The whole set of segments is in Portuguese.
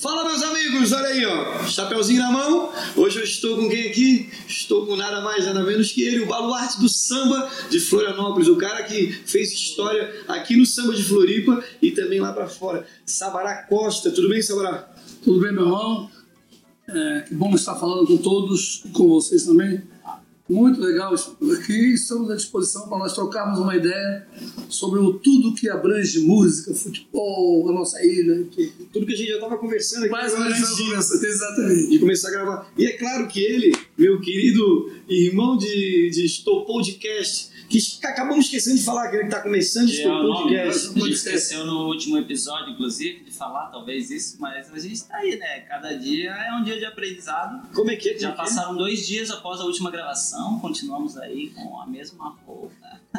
Fala meus amigos, olha aí ó, chapeuzinho na mão. Hoje eu estou com quem aqui? Estou com nada mais nada menos que ele, o baluarte do samba de Florianópolis, o cara que fez história aqui no samba de Floripa e também lá para fora. Sabará Costa, tudo bem, Sabará? Tudo bem, meu irmão? É, que bom estar falando com todos, com vocês também. Muito legal aqui. Estamos à disposição para nós trocarmos uma ideia sobre o tudo que abrange música, futebol, a nossa ilha. Que... Tudo que a gente já estava conversando aqui. Mais ou menos de, exatamente. De começar a gravar. E é claro que ele, meu querido irmão de, de Estou Podcast, que acabamos esquecendo de falar que ele está começando de Estou Podcast. A gente esqueceu no último episódio, inclusive, de falar talvez isso, mas a gente está aí, né? Cada dia é um dia de aprendizado. Como é que é? Já passaram dois dias após a última gravação continuamos aí com a mesma roupa.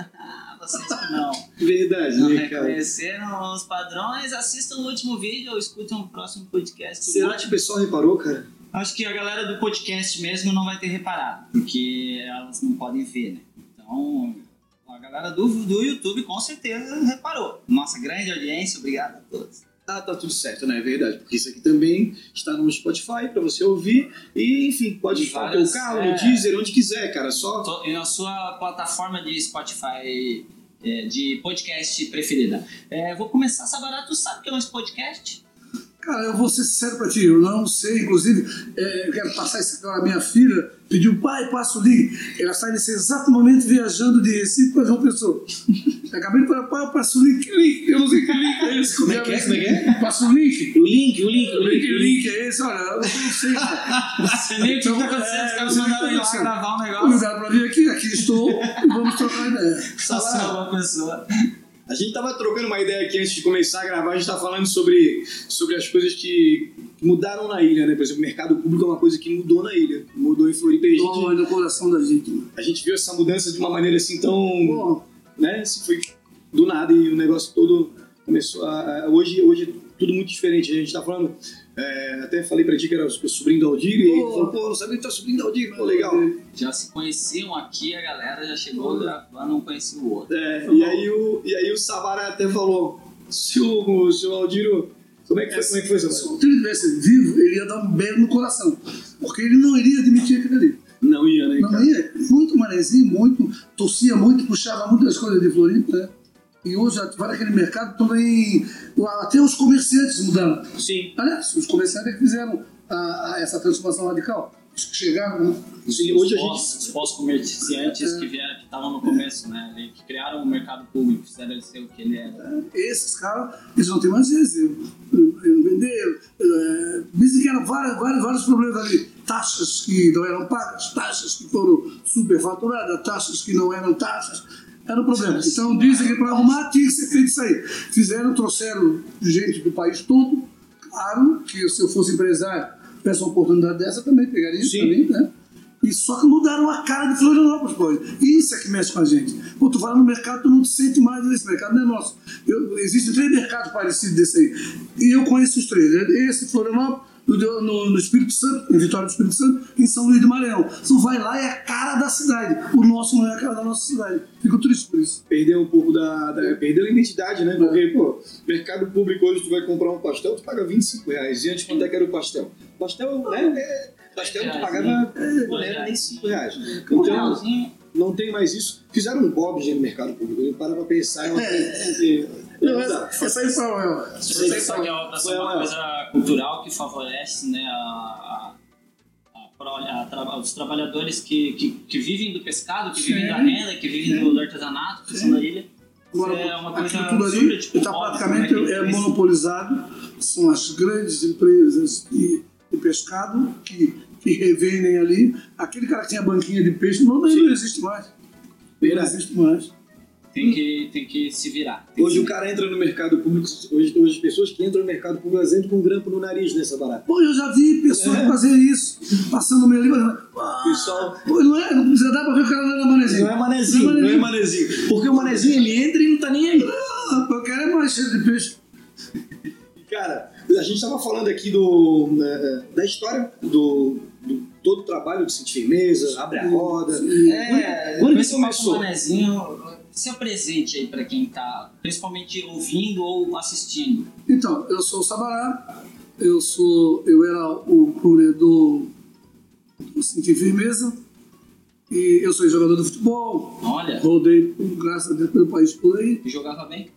Vocês que não, Verdade, não né, reconheceram os padrões, assistam o último vídeo ou escutem o próximo podcast. Será que o pessoal reparou, cara? Acho que a galera do podcast mesmo não vai ter reparado, porque elas não podem ver, né? Então, a galera do, do YouTube com certeza reparou. Nossa grande audiência, obrigado a todos. Ah, tá tudo certo, né? É verdade. Porque isso aqui também está no Spotify para você ouvir. E, enfim, pode estar no carro, é... no Deezer, onde quiser, cara. Só. E na sua plataforma de Spotify é, de podcast preferida. É, vou começar, Sabará, tu sabe o que é um podcast? Cara, eu vou ser sincero pra ti, eu não sei, inclusive, é, eu quero passar isso para minha filha, pediu, pai, passa o link. Ela está nesse exato momento viajando de Recife para João Pessoa. Acabei de falar, pai, passa o link, link, eu não sei que link é esse. Como é que é? Como é que é? Passa o link. O link, o link, o link. O link é esse, olha, eu não sei. Você nem o que está acontecendo, os caras mandaram ir lá gravar um negócio. Cuidado para vir aqui, aqui estou, vamos trocar ideia. Só uma pessoa. A gente tava trocando uma ideia aqui antes de começar a gravar, a gente tava falando sobre, sobre as coisas que mudaram na ilha, né? Por exemplo, o mercado público é uma coisa que mudou na ilha, mudou em Floripa. A gente, no coração da gente. A gente viu essa mudança de uma maneira assim tão... Pô. Né? Assim, foi do nada e o negócio todo começou a... Hoje, hoje é tudo muito diferente. A gente tá falando é, até falei pra ti que era o sobrinho do Aldir e ele falou, pô, não sabia que tá sobrinho do Aldir, pô, legal. Já se conheciam aqui, a galera já chegou gravando, um conhecia o outro. É, e, aí o, e aí o Savara até falou, se o, se o Aldiro como é que foi, como é que foi Se o Aldiro estivesse vivo, ele ia dar um belo no coração. Porque ele não iria admitir aquilo ali. Não ia, né? Não cara? ia. Muito manezinho, muito, torcia muito, puxava muitas coisas de Floripa, né? E hoje, vai naquele mercado também. Até os comerciantes mudaram. Sim. Aliás, os comerciantes que fizeram a, a, essa transformação radical. Os que chegaram, né? Sim, hoje os a gente. Os pós-comerciantes é. que vieram, que estavam no começo, né? Que criaram o mercado público, fizeram ele ser o que ele era. É. Esses caras, eles não têm mais esse. Venderam. É, dizem que eram vários, vários, vários problemas ali. Taxas que não eram pagas, taxas que foram superfaturadas, taxas que não eram taxas era o problema. Então dizem que para arrumar tinha que ser feito isso aí. Fizeram, trouxeram gente do país todo. Claro que se eu fosse empresário, peço uma oportunidade dessa, também pegaria isso também, né? E só que mudaram a cara de Florianópolis, pô. Isso é que mexe com a gente. Pô, tu vai no mercado, tu não te sente mais nesse mercado, não é nosso. Eu, existem três mercados parecidos desse aí. E eu conheço os três. Esse, Florianópolis, no, no, no, Espírito Santo, em Vitória do Espírito Santo, em São Luís do Maranhão. Você vai lá e é a cara da cidade. O nosso não é a cara da nossa cidade. Fico triste por isso. Perdeu um pouco da. da perdeu a identidade, né? Porque, pô, mercado público hoje tu vai comprar um pastel, tu paga 25 reais. E antes quanto é que era o pastel? Pastel, né? É, pastel tu pagava. É, não era nem 5 reais. Então. Não tem mais isso. Fizeram um Bob no mercado público. Eu para pra pensar. É, é, não, essa aí foi uma, essa aí foi uma, uma coisa cultural que favorece né, a, a, a, os trabalhadores que, que, que, vivem do pescado, que Sim. vivem da renda, que vivem do, do artesanato, que são da ilha. Agora, é uma coisa tudo ali tipo, está praticamente né, é monopolizado. São as grandes empresas de, de pescado que, que revendem ali. Aquele cara que tinha banquinha de peixe não, não existe mais. Não existe mais. Tem que, tem que se virar. Hoje o cara entra no mercado público, hoje, hoje as pessoas que entram no mercado público elas entram com um grampo no nariz nessa barata. Pô, eu já vi pessoas é. fazer isso, passando meio ali, mas. Ah, Pessoal. Pô, não é, não precisa dar pra ver o cara não é manezinho. Não é manezinho, não é manezinho. Não é manezinho. Porque o manezinho ele entra e não tá nem aí. Ah, eu quero é mais cheio de peixe. Cara, a gente tava falando aqui do, né, da história do, do todo o trabalho de Cinti Firmeza, Abre a Roda. É, quando, quando começou? Manezinho, seu presente aí para quem está principalmente ouvindo ou assistindo? Então, eu sou o Sabará, Eu sou, eu era o corredor do Sentir Firmeza e eu sou jogador de futebol. Olha. Rodei, graças a Deus, pelo país por aí. E jogava bem?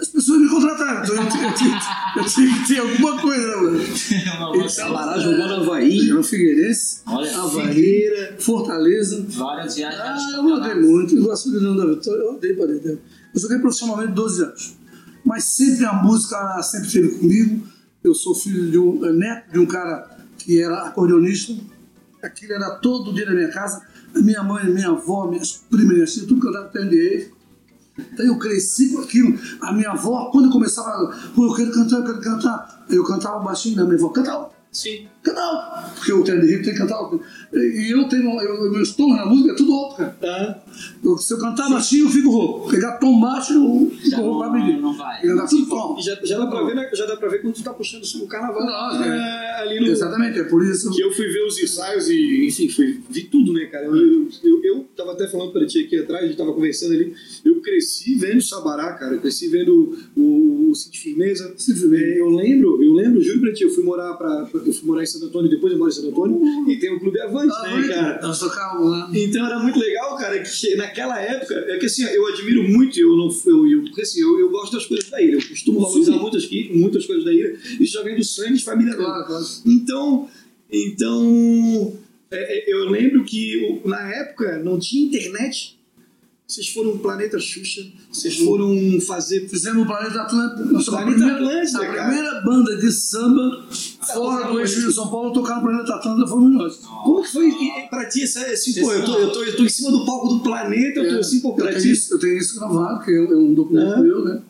As pessoas me contrataram, então eu tinha, eu tinha, eu tinha que ter alguma coisa, né, mano. Sabará jogou no Havaí. No Figueirense, Olha, Havaí, Fortaleza. várias viagens. Ah, eu rodei campeonatos. muito, eu gosto de Leão da Vitória, eu rodei para dentro. Eu joguei profissionalmente 12 anos. Mas sempre a música sempre esteve comigo. Eu sou filho de um, é, neto de um cara que era acordeonista. Aquilo era todo dia na minha casa. A minha mãe, minha avó, minhas primas, minhas tias, tudo cantava PNDE. Então eu cresci com aquilo. A minha avó, quando eu começava, pô, eu quero cantar, eu quero cantar. Eu cantava baixinho, né? Minha avó, canta alto. Sim. Alto. Porque o de Rio tem que cantar alto. E eu tenho, eu, meus tons na música é tudo alto, cara. Tá? Eu, se eu cantar baixinho, eu fico rouco. Pegar tom baixo, eu fico rouco não, pra medir. não vai. Tudo tom. Já, já, dá pra ver, né? já dá pra ver quando tu tá puxando o carnaval Não, é, ali no. Exatamente, é por isso. Que eu fui ver os ensaios e, enfim, fui, vi tudo, né, cara? Eu, eu, eu, eu tava até falando pra ti aqui atrás, a gente tava conversando ali. Eu cresci vendo Sabará, cara. Eu cresci vendo o, o Cid Firmeza. É, eu lembro, eu lembro, juro pra ti, eu fui morar pra, eu fui morar em Santo Antônio, depois eu moro em Santo Antônio, e tem o Clube Avante, né, cara? Nós tocávamos lá. Então era muito legal, cara, que naquela época, é que assim, eu admiro muito, eu não eu, eu, porque, assim, eu, eu gosto das coisas da ilha, eu costumo valorizar muitas, muitas coisas da ilha, isso já vem do sangue de família. Claro, claro. Então, então é, é, eu lembro que na época não tinha internet. Vocês foram Planeta Xuxa, vocês foram fazer. Fizemos o Planeta Atlântico. Nós somos a Planeta primeira, Atlântida, a cara. primeira banda de samba fora do eixo de São Paulo tocar no Planeta Atlântico fomos nós. Como que foi pra ti essa, assim, pô, eu tô, eu, tô, eu tô em cima do palco do planeta, eu tô assim, pô, eu, pra tenho ti. isso, eu tenho isso gravado, que é é um documento Ah. meu, né?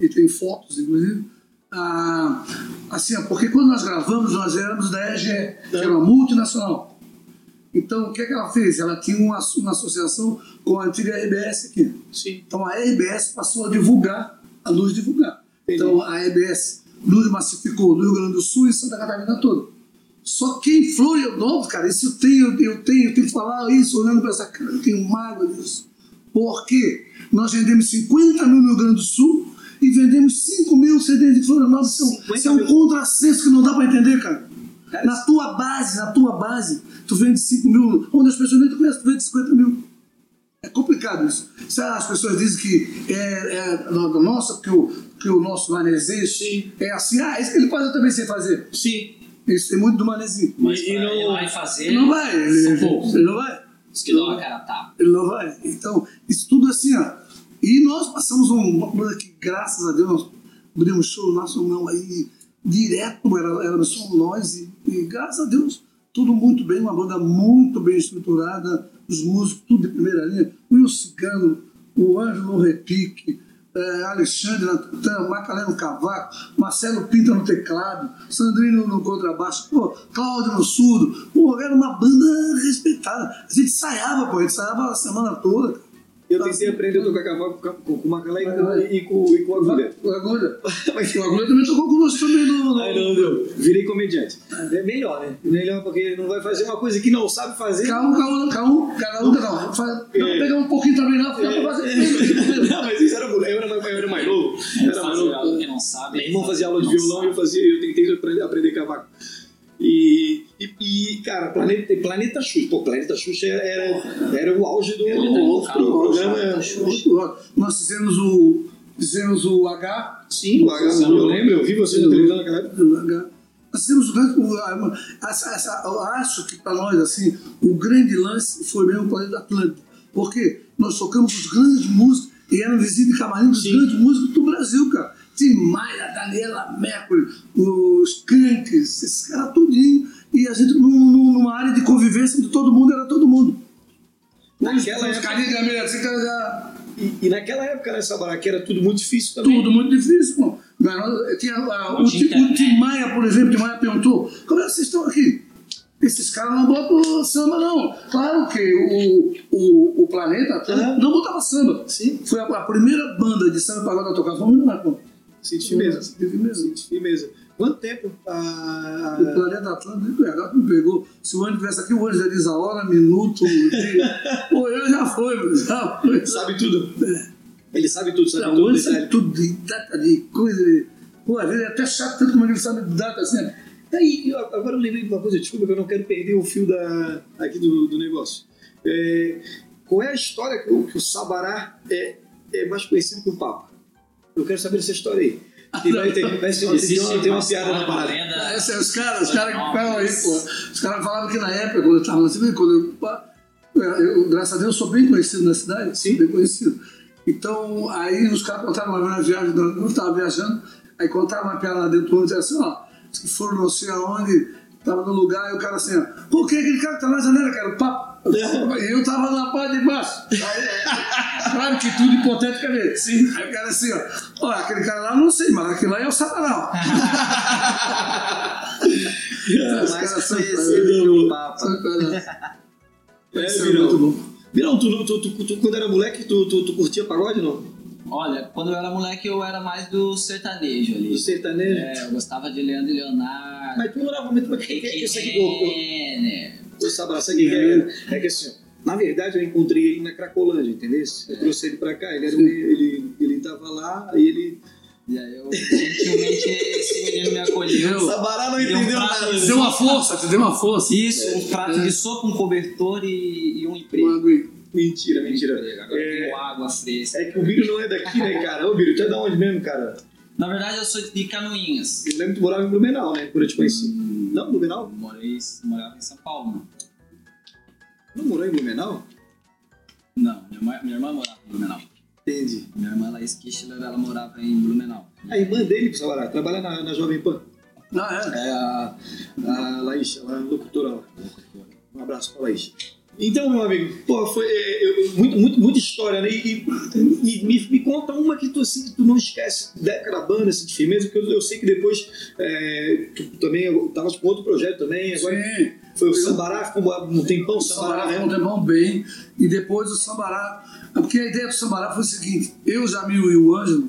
E tem fotos, inclusive. Ah, assim, porque quando nós gravamos, nós éramos da EGE, que era uma multinacional. Então, o que, é que ela fez? Ela tinha uma, uma associação com a antiga RBS aqui. Sim. Então, a RBS passou a divulgar, a luz divulgar. Entendi. Então, a RBS luz massificou no Rio Grande do Sul e Santa Catarina toda. Só que em Florianópolis, cara, isso eu tenho, eu tenho, eu tenho que falar isso, olhando para essa cara, eu tenho mágoa disso. Porque nós vendemos 50 mil no Rio Grande do Sul e vendemos 5 mil CDs de Florianópolis. Isso é um- 50 Isso é um contrassenso que não dá para entender, cara. Cara, Na tua base, na tua base, tu vende 5 mil, onde as pessoas nem te conhecem, tu vende 50 mil. É complicado isso. Se as pessoas dizem que é, é nosso, que o, que o nosso manezinho Sim. é assim, ah, isso que ele faz eu também sei fazer. Sim. Isso tem muito do manezinho. Mas E- não- ir lá e fazer. Ele não vai, ele, ele não vai. Os que cara tapa. Ele não vai. Então, isso tudo assim, ó. E nós passamos um- uma coisa que, graças a Deus, nós abrimos show nacional aí direto, era, era só nós, e, e graças a Deus, tudo muito bem, uma banda muito bem estruturada, os músicos, tudo de primeira linha. O Will Cigano, o Ângelo repique, eh, Alexandre na tutã, Macalé no cavaco, Marcelo Pinta no teclado, Sandrino no contrabaixo, pô, Cláudio no surdo. Pô, era uma banda respeitada. A gente ensaiava, pô, a gente ensaiava a semana toda. Eu tentei aprender a tocar cavalo com, com, com Macalé e com, e com, e com agulha. O Agulha. Mas O Agulha também tocou conosco também no. Ai, não, não. Virei comediante. É melhor, né? Melhor porque ele não vai fazer uma coisa que não sabe fazer. Um, cada um, cada um, cada um. Faz- Pegar um pouquinho também lá, fica pra fazer. Não, mas isso era, eu era, mais- eu era mais novo. É, Era mais novo. não. Meu irmão fazia aula de não violão e eu fazia, eu tentei aprender, aprender cavaco. E, e, e, cara, Planeta, Planeta Xuxa. Pô, Planeta Xuxa era, era o auge do, Planeta do Local, programa. Nós fizemos o. Fizemos o H. Sim, o H, eu lembro, eu vi você na televisão naquela época. o H. Nós fizemos o grande. eu acho que para nós, assim, o grande lance foi mesmo o Planeta Atlântico. Porque nós tocamos os grandes músicos e eram visitas de camarim dos Sim. grandes músicos do Brasil, cara. Tim Maia, Daniela Mercury, os Cranks, esses caras tudinho. E a gente, num- num- numa área de convivência onde todo mundo era todo mundo. Naquela Os época, de América, assim, cara, já- e, e naquela época, nessa baraca, era tudo muito difícil também. Tudo muito difícil, pô. Mas Tinha, ah, Não o, o. Tim Maia, por exemplo, Tim Maia perguntou: como é que vocês estão aqui? Esses caras não botam samba, não. Claro que o, o, o Planeta Aham. não botava samba. Sim. Foi a, a primeira banda de samba pagode a tocar. Nós, pô. Senti firmeza. Senti firmeza. Senti firmeza. Quanto tempo? Ah, O Planeta Atlântico, agora me pegou. Se o Anjo estivesse aqui, o Anjo já diz a hora, minuto, dia. Pô, eu já foi, já foi. sabe tudo. Ele sabe tudo, sabe Não, tudo. Detalhe. sabe tudo de data de coisa. de- Pô, às vezes é até chato tanto como ele sabe data assim. Aí, eu, agora eu lembrei de uma coisa, desculpa que eu não quero perder o fio da, aqui do, do negócio. É, qual é a história que o, que o Sabará é, é mais conhecido que o Papa? Eu quero saber essa história aí. Que vai ter, vai ser, tem, uma, tem uma piada na parada. Essa, os caras, os caras que ficaram aí, pô. Os caras falavam que na época, quando eu tava na cidade, quando eu, eu, graças a Deus, sou bem conhecido na cidade, sim, bem conhecido. Então, aí os caras contaram uma viagem, eu estava viajando, aí contaram uma piada lá dentro do ônibus, assim, ó, que foram não sei aonde, tava no lugar, e o cara assim, ó, quem é aquele cara que tá na janela, cara? O papo. E eu tava na parte de baixo. claro que tudo hipoteticamente. Sim. Aí o cara assim, ó, ó, aquele cara lá não sei, mas aquele lá é o conhecidos Papa. É, Virão. Virão, tu, tu, tu, tu, quando era moleque, tu, tu, tu curtia pagode não? Olha, quando eu era moleque eu era mais do sertanejo ali. Do sertanejo? É, eu gostava de Leandro e Leonardo. Mas tu morava muito pra quem? Rick Isso aqui, Renner. o Sabará, sabe o que é? É que assim, na verdade eu encontrei ele na Cracolândia, entendeu? Eu trouxe ele pra cá, ele, era, um- ele, ele tava lá, aí ele... E aí eu, gentilmente, esse menino me acolheu. Sabará não Deu um entendeu prato nada. de deu uma força, te deu uma força. Isso, um prato de sopa, um cobertor e, e um emprego. Uma Mentira, mentira. Agora É, tenho água fresca. é que o Biro não é daqui, né, cara? Ô, Biro, tu é da onde mesmo, cara? Na verdade, eu sou de Canoinhas. Eu lembro que tu morava em Blumenau, né? Quando eu te conheci. Não, Blumenau? Morei, morava em São Paulo. Né? Não morou em Blumenau? Não, minha, mãe- minha irmã morava em Blumenau. Entendi. Minha irmã Laís Kichler, ela morava em Blumenau. A irmã dele, Sabará, trabalha na, na Jovem Pan. Ah, é. É a, a Laís, ela é locutora lá. Um abraço pra Laís. Então, meu amigo, foi é, eu- muito, muito, muita história, né? E, e me, me, conta uma que tu, assim, que tu não esquece da banda, assim, de firmeza, porque eu, eu sei que depois é, tu também estavas com outro projeto também, agora Sim. foi o Sambará, ficou um tempão o O Sambará, Sambará né? um tempão bem, e depois o Sambará. Porque a ideia do Sambará foi o seguinte: eu, Jamil e o Ângelo,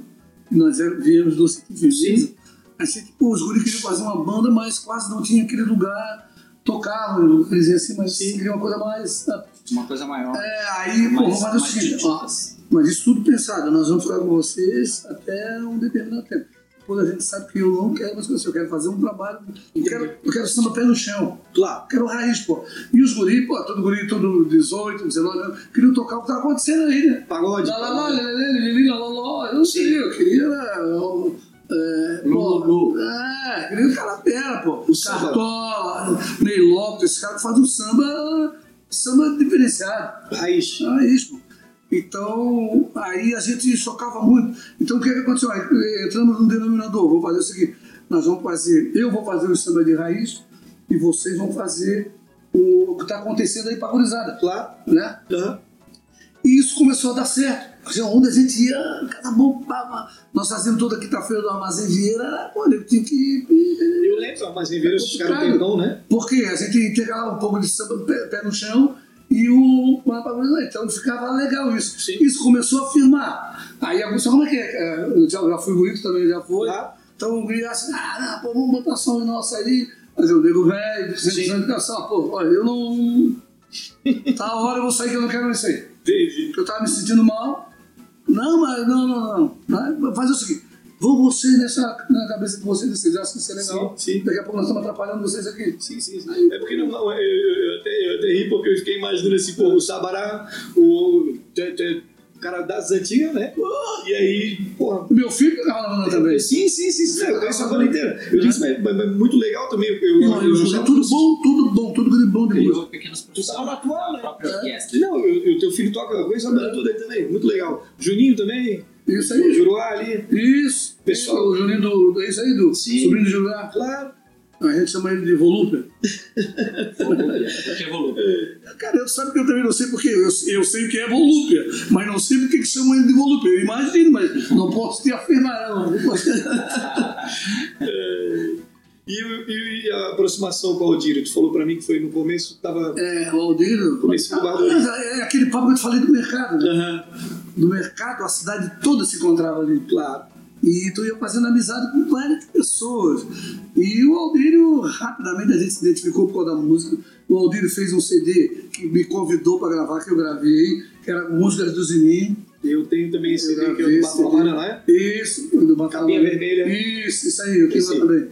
que nós viemos do City Firmeza, gente, pô, os guris queriam fazer uma banda, mas quase não tinha aquele lugar, tocavam, eles diziam assim, mas queria uma coisa mais. Uma coisa maior. É, aí, pô, vamos fazer o seguinte: ó, mas isso tudo pensado, nós vamos ficar com vocês até um determinado tempo. Depois a gente sabe que eu não quero mais coisas, eu quero fazer um trabalho, eu quero, eu quero samba pé no chão. Claro. Quero raiz, pô. E os guri, pô, todo guri, todo 18, 19 anos, queriam tocar o que tá acontecendo aí, né? Pagode. Lá, lá, lá, lá, lá, lá, lá, lá, lá. Eu não sei, eu queria. né, É, pô, Lulu. é, queria o Carapera, pô. O. Cartola, Ney Lopes, esse cara que faz um samba, samba diferenciado. Raiz. Ah, isso. Então, aí a gente chocava muito. Então, o que, que aconteceu? Aí, entramos num denominador. Vamos fazer o seguinte: nós vamos fazer, eu vou fazer o samba de raiz e vocês vão fazer o, que está acontecendo aí para a gurizada, Claro. né? Aham. E isso começou a dar certo. Porque onde a gente ia, cada bom, pá, nós fazíamos toda quinta-feira do Armazém Vieira, pô, eu tinha que Eu lembro, mas em Vieira esses caras complicado. tempão, né? porque a gente integrava um pouco de samba pé, pé no chão e o mapa então ficava legal isso. Sim. Isso começou a firmar. Aí a música, como é que é? É, Eu já, já fui bonito também, já foi. Então o guri assim, ah, pô, vamos botar som nosso aí. Mas eu digo, velho, sem educação, pô, olha, eu não. Tá a hora eu vou sair que eu não quero isso aí. Entendi. Porque eu tava me sentindo mal. Não, mas não, não, não. Não, Faz o seguinte. Vão vocês nessa, na cabeça de vocês, vocês acham que isso é legal. Sim, sim. Daqui a pouco nós estamos atrapalhando vocês aqui. Sim, sim, sim. É porque não, eu, eu, eu até, eu até ri porque eu fiquei imaginando assim, pô, o Sabará, o, te- te- o cara das antigas, né? E aí, porra. Meu filho ficava na também. Sim, sim, sim, sim, eu conheço a banda inteira. Eu disse, mas, mas- mas muito legal também. Eu, eu, Não, eu joguei tudo bom, tudo bom, tudo bom de música. Tava na tua, né? Não, o teu filho toca, eu conheço a banda toda aí também, muito legal. Juninho também, Isso o aí. Juruá ali. Isso. Pessoal. O Juninho do, do. Isso aí, do Sim. sobrinho do Julián. Claro. A gente chama ele de Volúpia. Que volume. Cara, eu sabe que eu também não sei porque. Eu, eu sei o que é Volúpia, mas não sei porque que chamam ele de Volúpia. Eu imagino, mas não posso te afirmar, não. Não posso- E, e- e a aproximação com o Aldir, tu falou pra mim que foi no começo, tava. É, o Aldir. Comecei do Bardo. É é aquele papo que eu te falei do mercado, né? Aham. Do mercado, a cidade toda se encontrava ali. Claro. E tu ia fazendo amizade com várias pessoas. E o Aldírio, rapidamente a gente se identificou por causa da música. O Aldírio fez um CD que me convidou para gravar, que eu gravei, que era Músicas do Zininho. Eu tenho também esse CD que é do Batalana, né? Isso, do Batalana. Capinha vermelha. Isso, isso aí, eu tenho lá também.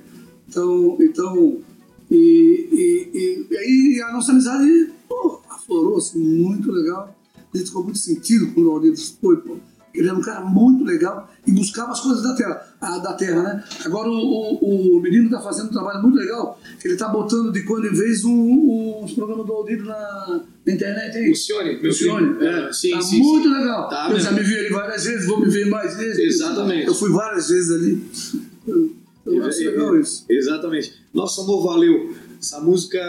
Então, então e, e, e, aí a nossa amizade pô, aflorou, assim, muito legal. A gente ficou muito sentido quando o Aldírio foi, pô ele era um cara muito legal e buscava as coisas da terra, a, da terra né? Agora o, o, o menino está fazendo um trabalho muito legal, ele está botando de quando em vez um, os programas do Aldir na, na, internet aí. O Cione, meu Cione, é, sim, tá sim, muito sim. legal. Tá eu mesmo. já me vi ali várias vezes, vou me ver mais vezes. Exatamente. Eu fui várias vezes ali. Eu, eu acho legal isso. Exatamente. Nosso amor valeu. Essa música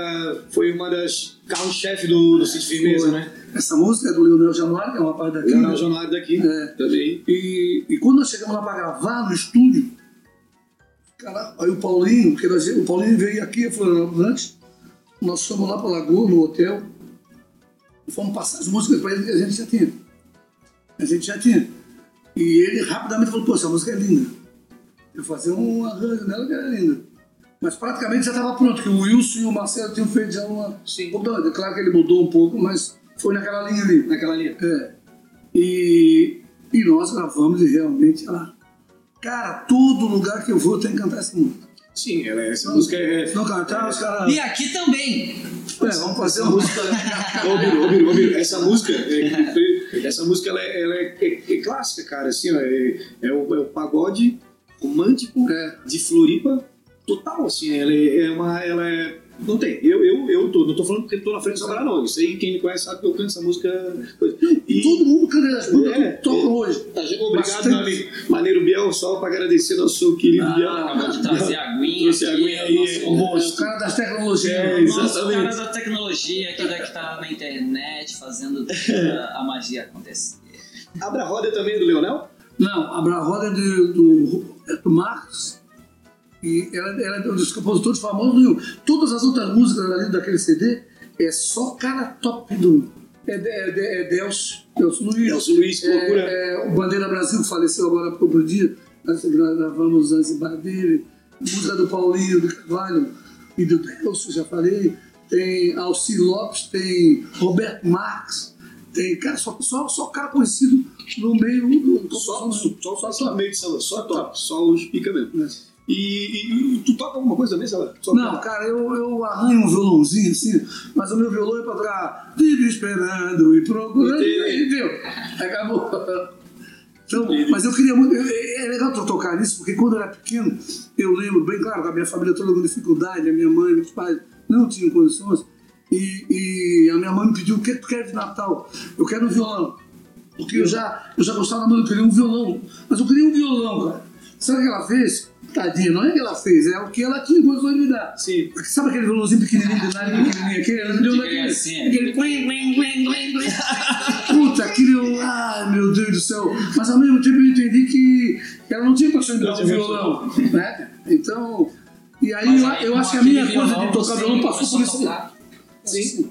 foi uma das carro-chefe do, do Cid Firmeza, né? Essa música é do Leonel Januário, que é um rapaz daqui. Leonel né? Januário daqui É. também. E, e quando nós chegamos lá para gravar no estúdio, cara, aí o Paulinho, que nós, o Paulinho veio aqui, Florianópolis antes, nós fomos lá para Lagoa, no hotel, fomos passar as músicas para ele que a gente já tinha. A gente já tinha. E ele rapidamente falou, pô, essa música é linda. Eu fazer um arranjo nela que era linda. Mas praticamente já estava pronto, que o Wilson e o Marcelo tinham feito já uma. Sim. Mudando. Claro que ele mudou um pouco, mas foi naquela linha ali. Naquela linha. É. E, e nós gravamos e realmente ela. Cara, todo lugar que eu vou tem que cantar essa música. Sim, ela, essa música é. Se não cantar, os caras. E aqui também. É, vamos fazer Essa uma música. Ô, Biro, ô, Biro, ô, Biro, essa música, é, essa música ela, é, ela é, é- é clássica, cara. Assim, ó, é, é o, é o pagode romântico É. de Floripa total, assim. Ela é, é uma. Ela é. Não tem. Eu, eu, eu tô, não tô falando porque tô na frente do Sabará, não. Isso aí, quem me conhece sabe que eu canto essa música. coisa. E, Todo mundo canta as bandas É, que tocam hoje. Tá, Obrigado, meu amigo. Maneiro Biel, só para agradecer nosso querido Ah, Biel. acabou de trazer a aguinha. Trouxe aguinha aí, nosso- o monstro. Os caras das tecnologias. É, Nosso Exatamente. cara da tecnologia que daqui tá na internet fazendo a magia acontecer. Abra a roda também do Leonel? Não, a Bra- roda é do, é do Marcos. E ela, ela é um dos compositores famosos do Rio. Todas as outras músicas ali daquele CD é só cara top do. É, de- é, de- é Delcio, Delcio Luiz. Delcio Luiz, que loucura. É, é, o Bandeira Brasil, faleceu agora há pouco dia. Nós gravamos Zanzibar dele. Música do Paulinho, do Carvalho e do Delcio, já falei. Tem Alci Lopes, tem Roberto Marques. Tem cara, só, só, só cara conhecido no meio do. Só, só, só, só, top. meio de samba, só top, só os pica mesmo. É. E, e- tu toca alguma coisa? Só Não, cara, eu, eu arranho um violãozinho assim, mas o meu violão é pra tocar Vive esperando e procurando. Entendeu? Acabou. Então, mas eu queria muito. É é legal tu tocar nisso, porque quando eu era pequeno, eu lembro bem claro a minha família toda com dificuldade, a minha mãe, meus pais não tinham condições. E, e a minha mãe me pediu: o que tu quer de Natal? Eu quero um violão. Porque eu já, eu já gostava muito, eu queria um violão. Mas eu queria um violão, cara. Sabe o que ela fez? Tadinha, não é o que ela fez, é o que ela tinha condições de me dar. Sim. Porque Sabe aquele violãozinho pequenininho, de nariz pequenininho, aquele? Ela me deu De daquele. criancinha. Aquele plim, plim, plim, plim, plim. Puta, aquele. Ai, meu Deus do céu. Mas ao mesmo tempo eu entendi que ela não tinha condições de dar um violão. Né? Então. E aí, Mas eu, aí, eu acho que a minha coisa de tocar violão passou por isso tocar. Sim.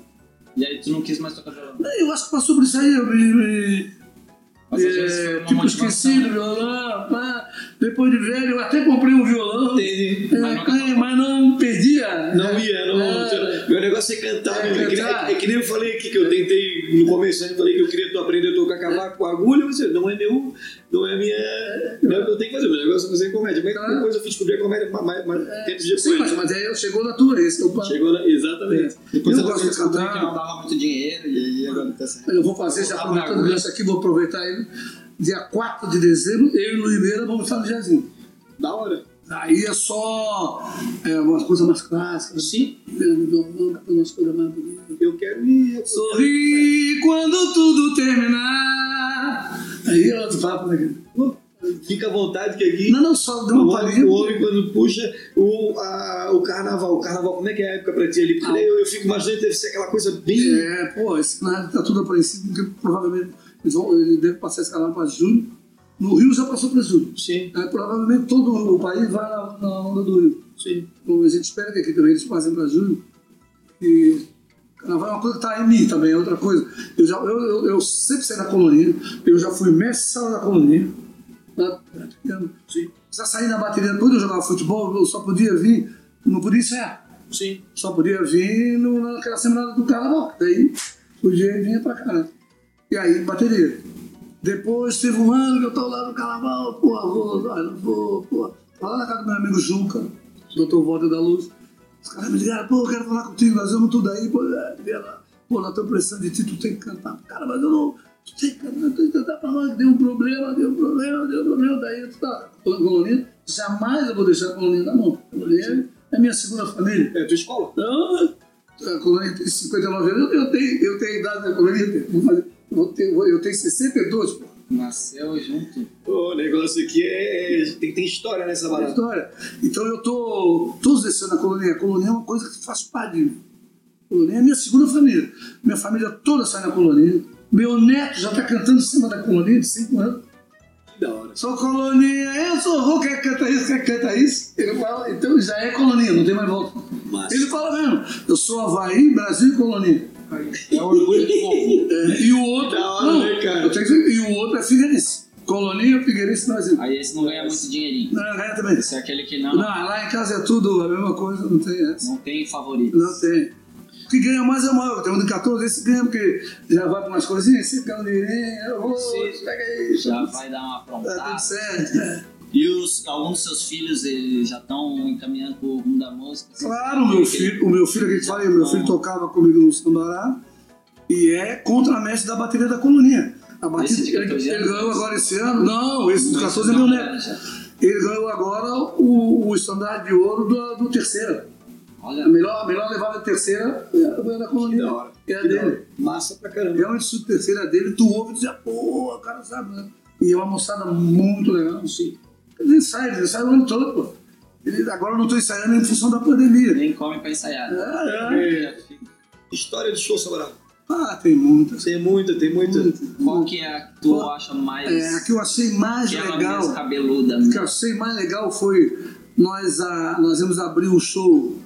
E aí tu não quis mais tocar violão. Eu acho que passou por isso aí. Eu me. me é, tipo, esqueci do violão. pá. Depois de velho, eu até comprei um violão. Entendi. É, Mas mas, não perdia. Não ia, não. É. Meu negócio é cantar, É. É, que, cantar. é- é que nem eu falei aqui que eu tentei no começo, eu falei que eu queria aprender a tocar cavaco com agulha, mas não é meu, não é minha. Não é o que eu tenho que fazer, meu negócio é fazer comédia. Mas Claro. depois eu fui descobrir a comédia mais, mais, mais tempos depois. Sim, mas, mas aí chegou na tua, esse é papo. Chegou na. Exatamente. Depois Eu eu gosto de cantar. que não dava muito dinheiro e agora tá certo. Eu vou fazer, aproveitando botar isso aqui, vou aproveitar ele. Dia 4 de dezembro, eu e o Luiz Meira vamos estar no Jazinho. Da hora. Aí é só é, uma coisa mais clássica. Sim, umas coisas mais bonitas. eu quero ir. Sorri quando tudo terminar. Aí é outro papo, né? Fica à vontade que aqui. Não, não, só deu uma palhinha. o homem, quando puxa o, a- o carnaval, o carnaval, como é que é a época pra ti ali? Porque daí eu, eu fico imaginando que deve ser aquela coisa bem. É, pô, esse tá tudo apreensivo, porque provavelmente eles, vão, eles devem passar esse canal para julho. No Rio já passou para julho. Sim, Aí, provavelmente todo o país vai na, na onda do Rio. sim. Então, a gente espera que aqui também eles passem para julho. E carnaval é uma coisa que está em mim também, é outra coisa. Eu, já, eu, eu, eu sempre saí da colônia, eu já fui mestre de sala da colônia. Sim. Você sair na bateria, quando eu jogava futebol, eu só podia vir, não podia ensaiar. Sim. Só podia vir no, naquela semana do carnaval. Daí podia vinha pra cá, né? E aí, bateria. Depois teve um ano que eu tô lá no carnaval, pô, vou, não vou, pô. Lá na casa do meu amigo Juca, doutor Walter da Luz. Os caras me ligaram, pô, eu quero falar contigo, nós vamos tudo aí, pô, lá. Pô, nós estamos precisando de ti, tu tem que cantar. Cara, mas eu não. Tu tem que cantar, tu tem que cantar pra nós, deu um problema, deu um problema, deu um problema. Daí tu tá. Colonia, jamais eu vou deixar a colonia na mão. A colonia é minha segunda família. É a tua escola? A colonia tem 59 anos, eu tenho, eu tenho idade da colonia, vou fazer, vou ter, vou, eu tenho 62, pô. Nasceu junto. O negócio aqui é. Tem, tem história nessa Tem barata. história. Então eu tô todos descendo na colonia. A colonia é uma coisa que faz parte de mim. A colonia é minha segunda família. Minha família toda sai na colonia. Meu neto já tá cantando em cima da colonia de 5 anos. Que da hora. Sou colonia, eu sou vou, quer canta isso, quer canta isso. Ele fala, então já é colonia, não tem mais volta. Massa. Ele fala mesmo, eu sou Havaí, Brasil e colonia. É o orgulho do povo. É, e o outro. Hora, não, né, cara? eu tenho que dizer, e o outro é Figueirense. Colonia, Figueirense, Brasil. Aí esse não ganha muito dinheirinho. Não, ganha também. Esse é aquele que não, Não, lá em casa é tudo a mesma coisa, não tem essa. não tem favorito. Não tem. O que ganha mais é o maior. Tem um de 14, esse ganha porque já vai para umas coisinhas, esse ganha um dinheirinho, eu vou, Sim. pega isso. Já vai dar uma Tá tudo aprontada. certo. E os, alguns dos seus filhos eles já estão encaminhando pro rumo da música? Claro, o meu filho, o meu filho, que eu te falei, o meu filho tocava comigo no Sambará e é contramestre da bateria da coluninha. A 14 ele, anos? ganhou agora esse ano. Não, esse de 14 é meu neto. Ele ganhou agora o, o estandarte de ouro do, do terceira. Olha, A melhor, a melhor levada terceira é a da Que coluninha. da hora. É a dele. Massa pra caramba. Realmente, se o terceiro é dele, tu ouve e diz, pô, o cara sabe, né? E é uma moçada muito legal. Sim. Ele ensaia, ele ensaia o ano todo, pô. Ele, agora eu não estou ensaiando em função da pandemia. nem come pra ensaiar. né? É, é. É, História de show, Sabará. Ah, tem muitas. Tem muita, tem muita. Qual que é a que tu Qual- acha mais. É, a que eu achei mais que é legal, mais cabeluda? a que eu achei mais legal foi nós, a, nós íamos abrir o show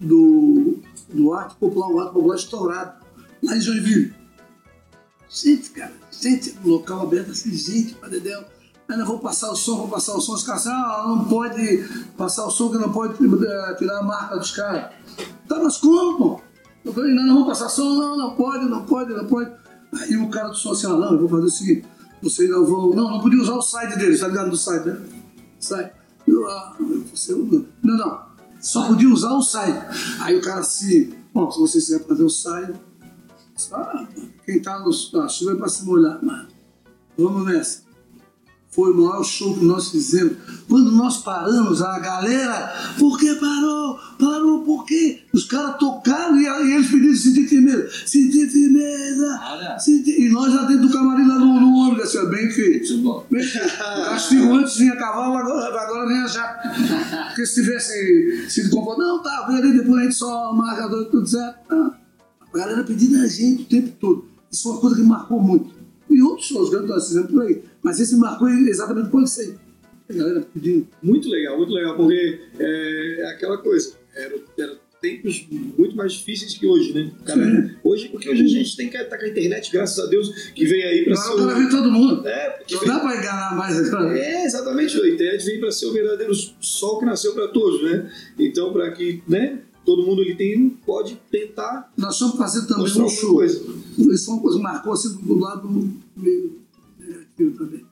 do, do Arte Popular, o Arte Popular estourado, lá em Joinville. Gente, cara, gente, um local aberto assim, gente, para Dedéu. Ainda vou passar o som, vou passar o som, os caras ah, não pode passar o som que não pode eh, tirar a marca dos caras. Tá, mas como? Eu falei, não, não vou passar som, não, não pode, não pode, não pode. Aí o cara do som assim, ah, não, eu vou fazer o seguinte, vocês não vão. Não, não podia usar o site deles, tá ligado? Do site, né? Site. Eu, ah, você, não, não, só podia usar o site. Aí o cara assim, bom, se vocês quiserem fazer o site, ah, quem tá no, na chuva é pra se molhar, mano. Vamos nessa. Foi o maior show que nós fizemos. Quando nós paramos, a galera, por que parou? Parou por quê? Os caras tocaram e, e eles pediram sentir firmeza. Sentir firmeza. Sentir... E nós já dentro do camarim lá no, no ônibus, assim, bem feito. Bem feito. Castigo antes vinha cavalo, agora, agora vem a jato. Porque se tivesse sido confortável, não, tá, vem ali, depois a gente só marca tudo certo. Não. A galera pedindo a gente o tempo todo. Isso foi uma coisa que marcou muito. E outros shows que nós fizemos por aí. Mas esse me marcou exatamente isso aí. A galera pedindo. Muito legal, muito legal, porque é, é aquela coisa. Era, era tempos muito mais difíceis que hoje, né? Cara, hoje, porque hoje a gente tem que estar com a internet, graças a Deus, que veio aí para ser. Agora o cara o- vê todo mundo. É, Não dá pra enganar mais. É, exatamente. A internet veio para ser o verdadeiro sol que nasceu para todos, né? Então, para que né, todo mundo ali tem, pode tentar Nós estamos fazendo também um show. coisa. Isso foi uma coisa que marcou assim do lado meio negativo também.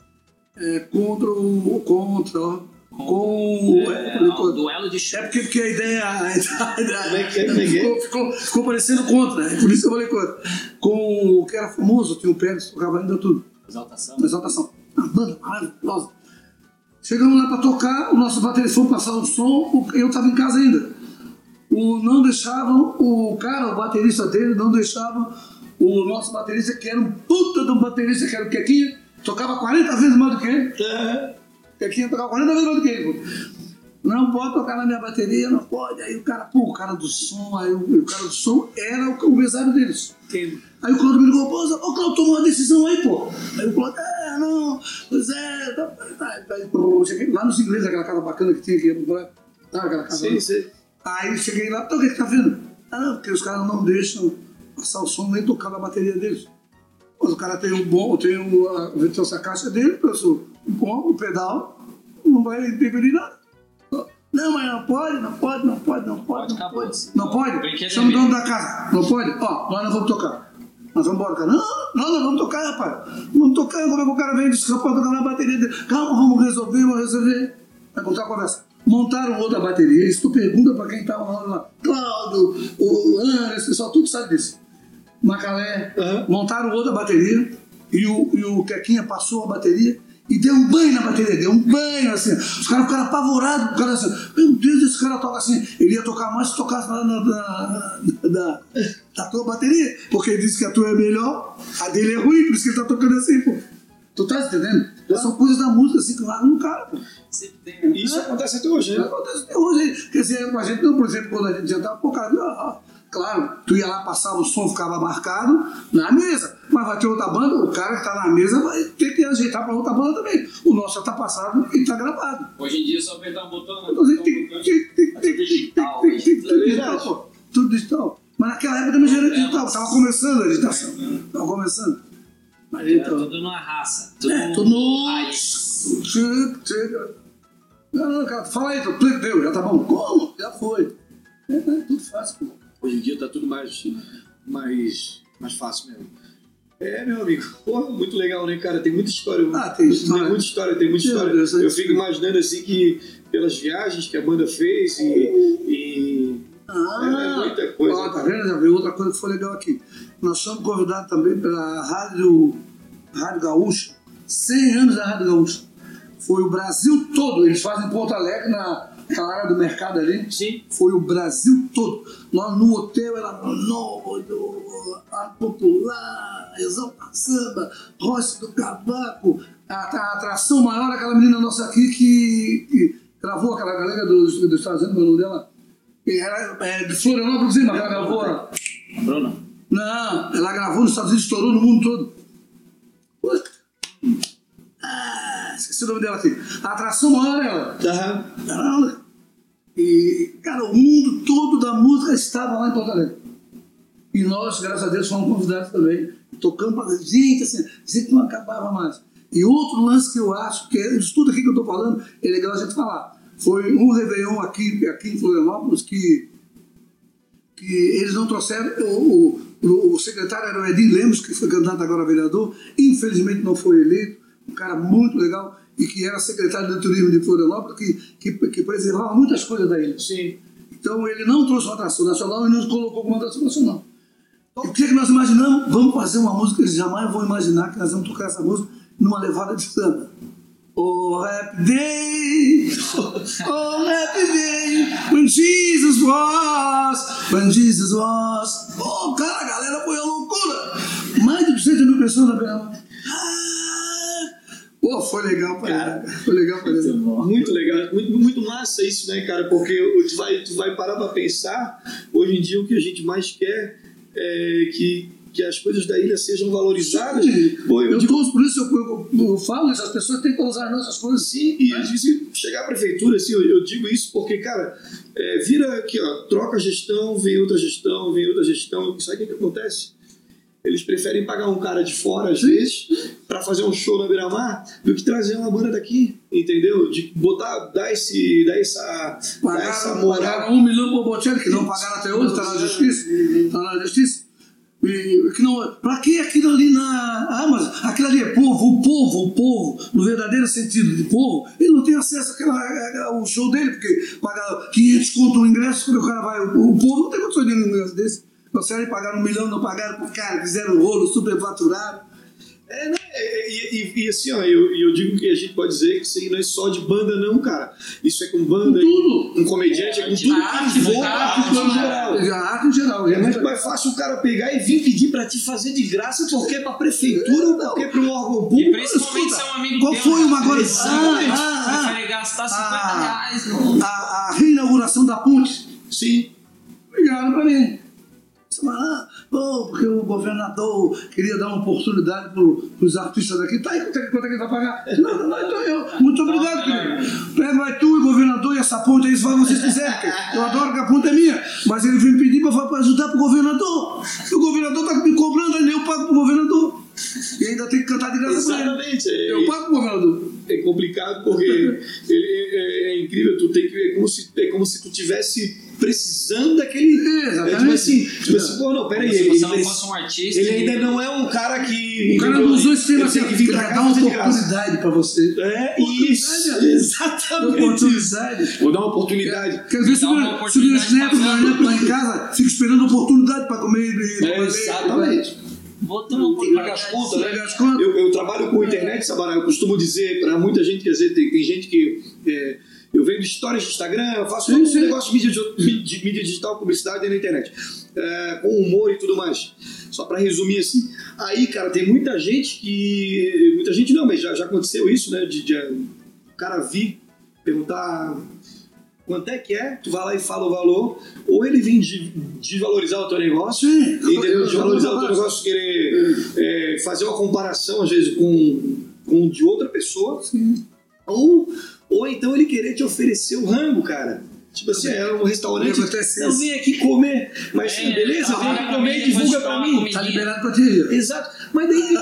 É, contra o. Contra, ó. Com o. É, É, ó, contra. duelo de É show. porque, porque a ideia. A ideia Como é que é? É que é? ficou, ficou, ficou parecendo contra, é por isso eu falei contra. Com o que era famoso, tinha o Pérez, tocava ainda tudo. Exaltação. Exaltação. Uma banda maravilhosa. Chegamos lá para tocar, o nosso baterista foi passar o som, o- eu estava em casa ainda. O, não deixavam, o cara, o baterista dele, não deixava o nosso baterista, que era um puta de um baterista, que era o Quequinha, tocava 40 vezes mais do que ele. Quequinha tocava 40 vezes mais do que ele. Não pode tocar na minha bateria, não pode. Aí o cara, pô, o cara do som, aí o, o cara do som era o, o mesário deles. Entendo. Aí o Claudio me ligou, pô, o Claudio tomou uma decisão aí, pô. Aí o Claudio, é, não, pois é, tá, tá, tá. Aí, pô, cheguei lá nos ingleses, aquela casa bacana que tinha aqui, tá, aquela casa. Sim, sim. Aí cheguei lá, então o que que tá vendo? Ah, porque os caras não deixam passar o som nem tocar na bateria deles. Mas o cara tem o bom, tem o, a, essa caixa dele, eu sou com o pedal, não vai interferir nada. Não, mas não pode, não pode, não pode, não pode, não pode. Não pode? O dono da casa. Não pode? Ó, nós não vamos tocar. Nós vamos embora, cara. Não, não, nós vamos tocar, rapaz. Vamos tocar, como é que o cara vem disse pode tocar na bateria dele. Calma, vamos resolver, vamos resolver. Vai contar a conversa. Montaram outra bateria. Isso tu pergunta pra quem tava lá. Cláudio, o Ana, esse pessoal, tudo sabe disso. Macalé. Uhum. Montaram outra bateria. E o, e o Quequinha passou a bateria e deu um banho na bateria, deu um banho assim. Os caras ficaram apavorados, o cara assim, meu Deus, esse cara toca assim. Ele ia tocar mais se tocasse na, na, na, na, na tua bateria, porque ele disse que a tua é melhor, a dele é ruim, por isso que ele tá tocando assim, pô. Tu tá entendendo? Ah. São coisas da música assim que largam no cara, pô. Isso é. acontece até hoje, né? Acontece até hoje. Quer dizer, a gente, por exemplo, quando a gente jantava, pô, cara, ó, Claro, tu ia lá, passava o som, ficava marcado na mesa. Mas vai ter outra banda, o cara que tá na mesa vai ter que ajeitar pra outra banda também. O nosso já tá passado e tá gravado. Hoje em dia é só apertar um botão, né? Então, tem, tem, tem, tem, tem, digital, tem, tem, tudo digital, pô. Tudo digital. Mas naquela época também já era digital, tava começando a digitação. Tava começando. Mas então, tudo numa raça. Tudo é, tudo no. Não, não, cara, fala aí, tu deu, já tá bom. Como? Já foi. É, é tudo fácil, pô. Hoje em dia está tudo mais, mais, mais fácil mesmo. É, meu amigo. Porra, muito legal, né, cara? Tem muita história. Ah, tem história. Tem muita história, tem muita história. Deus, eu fico imaginando assim que pelas viagens que a banda fez e. e ah, é, é muita coisa. Ó, tá vendo? Já viu outra coisa que foi legal aqui. Nós somos convidados também pela Rádio, Rádio Gaúcha. 100 anos da Rádio Gaúcha. Foi o Brasil todo. Eles fazem Porto Alegre na aquela área do mercado ali, Sim. foi o Brasil todo. Lá no hotel era novo, a popular, exalta samba, roça do cavaco, a, a, atração maior aquela menina nossa aqui que, que gravou aquela galera dos, dos Estados Unidos, o nome dela, era é, de Florianópolis, mas ela gravou. A Bruna? Não, ela gravou nos Estados Unidos, estourou no mundo todo. Ah, esqueci o nome dela aqui. A atração maior é ela. Uhum. E, cara, o mundo todo da música estava lá em Porto Alegre. E nós, graças a Deus, fomos convidados também. Tocando para gente, assim, gente não acabava mais. E outro lance que eu acho, que é isso tudo aqui que eu estou falando, é legal a gente falar. Foi um Réveillon aqui, aqui em Florianópolis que, que eles não trouxeram. O, o, o secretário era o Edinho Lemos, que foi candidato agora a vereador, infelizmente não foi eleito um cara muito legal e que era secretário do turismo de Florianópolis, que, que, que preservava muitas coisas da ilha. Sim. Então ele não trouxe uma atração nacional e nos colocou como atração nacional. E o que, é que nós imaginamos? Vamos fazer uma música, eles jamais vão imaginar que nós vamos tocar essa música numa levada de samba. Oh, happy day, oh, happy day, when Jesus was, when Jesus was. Oh, cara, a galera foi a loucura. Mais de 200 mil pessoas na Bela. Pô, foi legal pra cara, Foi legal pra ele. Muito legal, muito, muito massa isso, né, cara? Porque tu vai, tu vai parar pra pensar, hoje em dia o que a gente mais quer é que, que as coisas da ilha sejam valorizadas. Pô, eu, eu digo, por isso eu, eu, eu, falo isso, as pessoas têm que usar nossas coisas. Sim, e às vezes chegar à prefeitura, assim, eu, digo isso porque, cara, é, vira aqui, ó, troca a gestão, vem outra gestão, vem outra gestão, aí o que, que acontece? Eles preferem pagar um cara de fora, às vezes, para fazer um show na Beira-Mar, do que trazer uma banda daqui, entendeu? De botar, dar, esse, dar essa, pagaram, dar essa. Pagaram um milhão por Bocelli, que não pagaram até hoje, está na justiça. Está na justiça. E, que não, pra que aquilo ali na. Ah, mas aquilo ali é povo, o povo, o povo, no verdadeiro sentido de povo, ele não tem acesso àquela, ao show dele, porque paga 500 conto o ingresso, quando o cara vai. O, o povo não tem condições de um ingresso desse. Trouxeram e pagaram um milhão, não pagaram por cara, fizeram rolo, superfaturaram. É, né? E, e, e, assim, ó, eu, eu digo que a gente pode dizer que isso aí não é só de banda, não, cara. Isso é com banda, com tudo. um comediante, é, é com tudo. Arte, for, arte, no geral. Arte em geral. É muito mais fácil o cara pegar e vir pedir pra te fazer de graça, porque é pra prefeitura ou porque é pro órgão público. E principalmente se é um amigo Qual foi uma agora? Ah, ah, ah, gastar 50 ah, reais. A, a reinauguração da ponte. Sim. Ligaram pra mim. Ah, oh, porque o governador queria dar uma oportunidade para os artistas daqui. Tá aí, quanto é, quanto é que ele vai pagar? Não, não, não, então eu. Muito obrigado, querido. Pega, vai tu e o governador e essa ponte aí, se vocês quiserem. Eu adoro que a ponte é minha. Mas ele veio pedir para ajudar para o governador. E o governador está me cobrando, aí eu pago para o governador. E ainda tem que cantar de graça Exatamente. Eu pago o governador. É complicado porque ele, é, é, incrível, tu tem que é como se é como se tu tivesse precisando daquele. É, É, tipo assim, tipo assim, pô, não, peraí. Se Ele, não um artista. ele ainda não é um cara que. O cara não usou esse termo assim, tem que vir pra pra cá dar uma oportunidade pra você. É, isso, Oportunidade, exatamente. Oportunidade. Vou dar uma oportunidade. Quer dizer, se o Neto, pra lá em casa, fica esperando oportunidade para comer e É, exatamente. Uma Tem pagar as contas, né? Eu, eu trabalho com internet, Sabará, eu costumo dizer para muita gente, quer dizer, tem, tem gente que. é, eu vendo histórias de Instagram, eu faço Sim, todo um sim. negócio de mídia, de, mídia digital, publicidade da internet. É, com humor e tudo mais. Só para resumir assim. Aí, cara, tem muita gente que. Muita gente não, mas já, já aconteceu isso, né? De, de, o cara vir perguntar quanto é que é, tu vai lá e fala o valor, ou ele vem de, desvalorizar o teu negócio, Sim, entendeu? Desvalorizar o teu eu- negócio, querer é, fazer uma comparação, às vezes, com, com o de outra pessoa, Sim. ou, ou então ele querer te oferecer o rango, cara. Tipo assim, é um restaurante, eu vem aqui comer, mas É, beleza, tá, vem aqui comer e divulga pra mim. Tá liberado pra ti. Exato, mas daí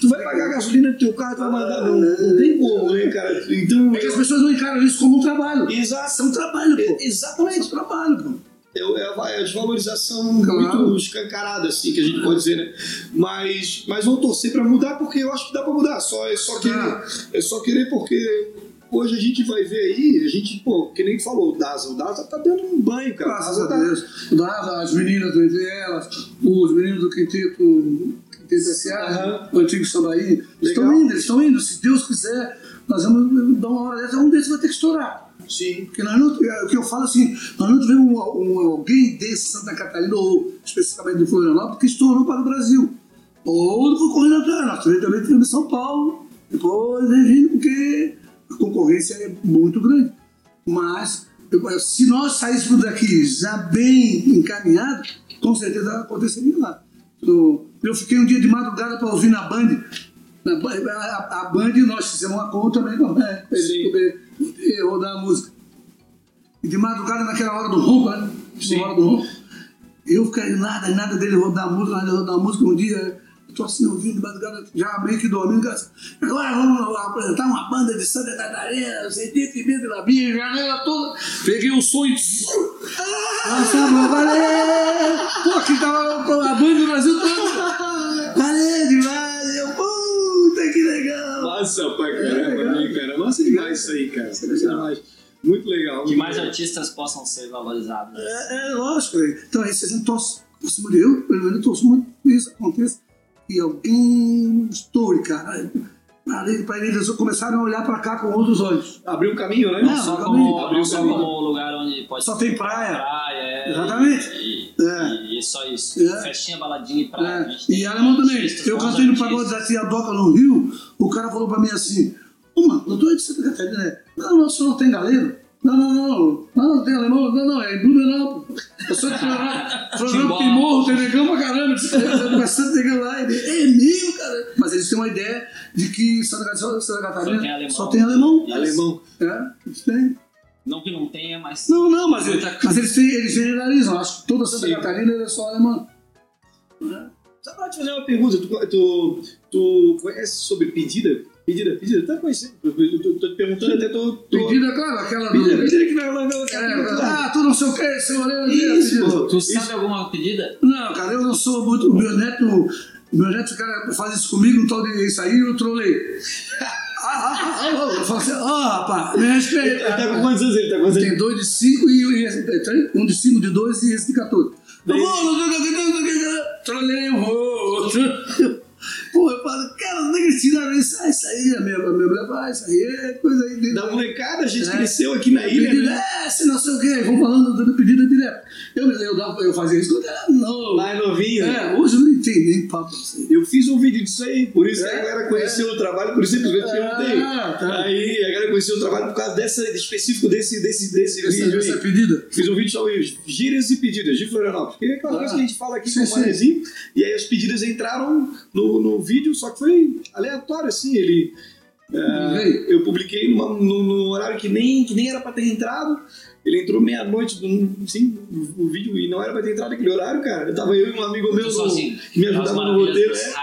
tu vai pagar a gasolina do teu carro, tu vai mandar, não, não tem como, né, cara? Então, É que as pessoas não encaram isso como um trabalho. exato, Isso é um trabalho, pô. exatamente. Isso é um trabalho, pô. É, é a, é desvalorização Claro. muito escancarada, assim, que a gente pode dizer, né? Mas, mas vamos torcer pra mudar, porque eu acho que dá pra mudar. Só, é, só querer, Ah. é só querer, porque hoje a gente vai ver aí, a gente, pô, que nem falou, o Daza, o Daza tá dando um banho, cara. Graças O a Daza tá- Deus. Dava as meninas do Entre Elas, os meninos do Quinteto, Quinteto SA, o antigo Sambaí, estão Legal. indo, eles estão indo. Se Deus quiser, nós vamos dar uma hora dessa, um deles vai ter que estourar. Sim. Porque nós não, é o que eu falo assim, nós não tivemos um, um- alguém desse Santa Catarina, ou especificamente de Florianópolis, que estourou para o Brasil. Ou foi correndo atrás. Nós também, tivemos em São Paulo, depois vem vindo, porque a concorrência é muito grande. Mas, se nós saíssemos daqui já bem encaminhados, com certeza aconteceria lá. Eu, eu fiquei um dia de madrugada para ouvir na Band. Na, a, a Band, nós fizemos uma conta também, não é? Pra ele poder eh, rodar a música. E de madrugada, naquela hora do ronco, né? Na hora do ronco. Eu fiquei nada, nada dele rodar a música, nada dele rodar a música. Um dia, tô assim ouvindo de madrugada, já meio que dormindo. cara, Agora vamos apresentar uma banda de Santa Catarina, senti que medo da minha janela toda. Peguei o som e. Nossa, amor, valeu! Pô, aqui tava a banda do Brasil todo. Valeu demais! Eu, puta que legal! Massa pra É, caramba, legal. né, cara? Massa demais isso aí, cara. Massa demais. Muito legal. Que muito mais legal. artistas possam ser valorizados. É, é lógico. é. Então, aí vocês não torcem por cima de eu, pelo menos eu torço muito que isso aconteça. E alguém estoure, cara. Para eles começarem a olhar para cá com outros olhos. Abriu um caminho, né? Não, Só como, Abriu não o só caminho. como lugar onde pode Só tem praia. praia é, Exatamente. E, É. e, e só isso. É. Festinha, baladinha e praia. É. E alemão também. Eu cantei no pagode da Tia Doca no Rio, o cara falou pra mim assim, ô mano, eu tô aí de Santa Catarina, né? Não, não, o senhor não tem galeiro? Não, não, não, não, não tem alemão, não, não, é em Blumenau, pô. Eu sou de Florianópolis, Florianópolis tem morro, tem negão pra caramba, tem bastante negão lá. Ele, é mesmo, cara. Mas eles têm uma ideia de que Santa Catarina, Só tem alemão. só tem alemão. Isso. Alemão. É, eles têm. Não que não tenha, mas. Não, não, mas, eles, mas eles, têm, eles generalizam. Acho que toda Santa Sim. Catarina é só alemão. Só pra te fazer uma pergunta, tu, tu, tu conhece sobre pedida? Pedida, pedida, tá conhecendo? Eu tô, tô, te perguntando até tô. tô... Pedida, claro, aquela do. Pedida, pedida que vai lá, lá, É, ah, tu não sei o que, seu. Isso, pô. Tu Isso. sabe alguma pedida? Não, cara, eu não sou muito. O meu neto, o meu neto cara, faz isso comigo, um tal de isso aí, eu trolei. Ah, ah, ah, ah, eu falo assim, ó, rapaz, me Ele respeita. tá com quantos anos ele tá com quantos anos? Tem dois de cinco e e esse, é, três, um de cinco, de dois e esse de 14. Eu Daí- vou, não sei o que, não sei o que, não sei o que, trolei o outro. Pô, eu falo, cara, não é que tiraram isso, ah, isso aí, a minha, a minha mulher fala, ah, isso aí é coisa aí. Da molecada, a gente É. cresceu aqui na ilha, Pedido, né? é, se não sei o que, vão falando dando pedido direto. Eu, eu, eu fazia isso quando era novo. Mais novinho. É, hoje eu não entendo nem papo assim. Eu fiz um vídeo disso aí, por isso que É, a galera conheceu o trabalho, por isso simplesmente perguntei. Ah, tá. Aí a galera conheceu o trabalho por causa dessa, específico desse, desse, desse Essa, vídeo essa aí. pedida. Fiz um vídeo sobre gírias e pedidas de Florianópolis. Porque é aquela Ah. coisa que a gente fala aqui Sim, com o. Manezinho. E aí as pedidas entraram no, no vídeo, só que foi aleatório, assim. Ele. é, Veio. eu publiquei numa, num, num horário que nem, que nem era pra ter entrado. Ele entrou meia-noite, assim, o, o vídeo, e não era pra ter entrado naquele horário, cara. Eu tava eu e um amigo meu no- que me ajudava no roteiro. é.